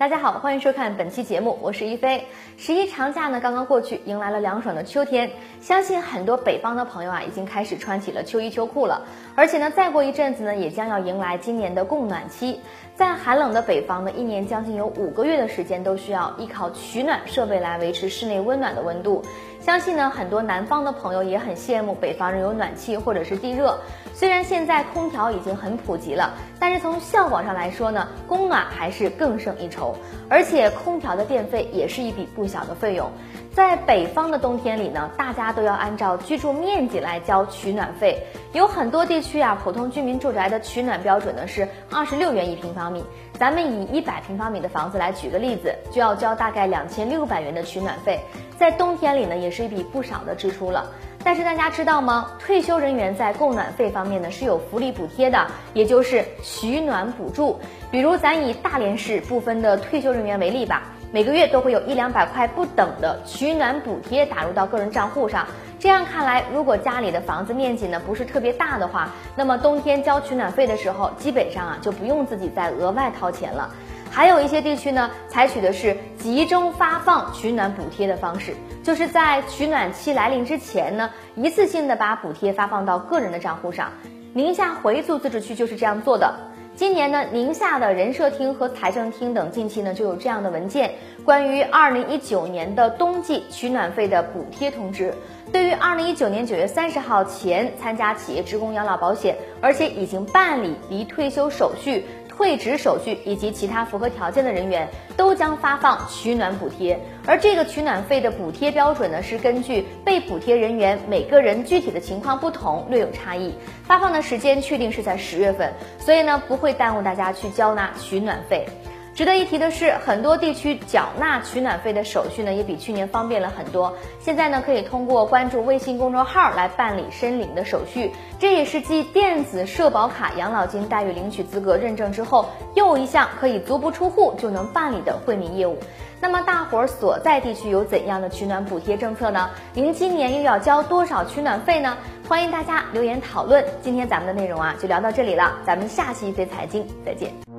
大家好，欢迎收看本期节目，我是一飞。十一长假呢刚刚过去，迎来了凉爽的秋天，相信很多北方的朋友啊已经开始穿起了秋衣秋裤了。而且呢，再过一阵子呢，也将要迎来今年的供暖期。在寒冷的北方呢，一年将近有五个月的时间都需要依靠取暖设备来维持室内温暖的温度。相信呢，很多南方的朋友也很羡慕北方人有暖气或者是地热。虽然现在空调已经很普及了，但是从效果上来说呢，供暖还是更胜一筹。而且空调的电费也是一笔不小的费用。在北方的冬天里呢，大家都要按照居住面积来交取暖费。有很多地区啊，普通居民住宅的取暖标准呢是二十六元一平方米。咱们以一百平方米的房子来举个例子，就要交大概两千六百元的取暖费。在冬天里呢，也是一笔不少的支出了。但是大家知道吗？退休人员在供暖费方面呢是有福利补贴的，也就是取暖补助。比如咱以大连市部分的退休人员为例吧。每个月都会有一两百块不等的取暖补贴打入到个人账户上。这样看来，如果家里的房子面积呢不是特别大的话，那么冬天交取暖费的时候，基本上啊就不用自己再额外掏钱了。还有一些地区呢，采取的是集中发放取暖补贴的方式，就是在取暖期来临之前呢，一次性的把补贴发放到个人的账户上。宁夏回族自治区就是这样做的。今年呢，宁夏的人社厅和财政厅等近期呢就有这样的文件，关于二零一九年的冬季取暖费的补贴通知。对于二零一九年九月三十号前参加企业职工养老保险，而且已经办理离退休手续。退职手续以及其他符合条件的人员都将发放取暖补贴，而这个取暖费的补贴标准呢，是根据被补贴人员每个人具体的情况不同，略有差异。发放的时间确定是在十月份，所以呢，不会耽误大家去交纳取暖费。值得一提的是，很多地区缴纳取暖费的手续呢，也比去年方便了很多。现在呢，可以通过关注微信公众号来办理申领的手续，这也是继电子社保卡养老金待遇领取资格认证之后，又一项可以足不出户就能办理的惠民业务。那么，大伙儿所在地区有怎样的取暖补贴政策呢？您今年又要交多少取暖费呢？欢迎大家留言讨论。今天咱们的内容啊，就聊到这里了，咱们下期一飞财经再见。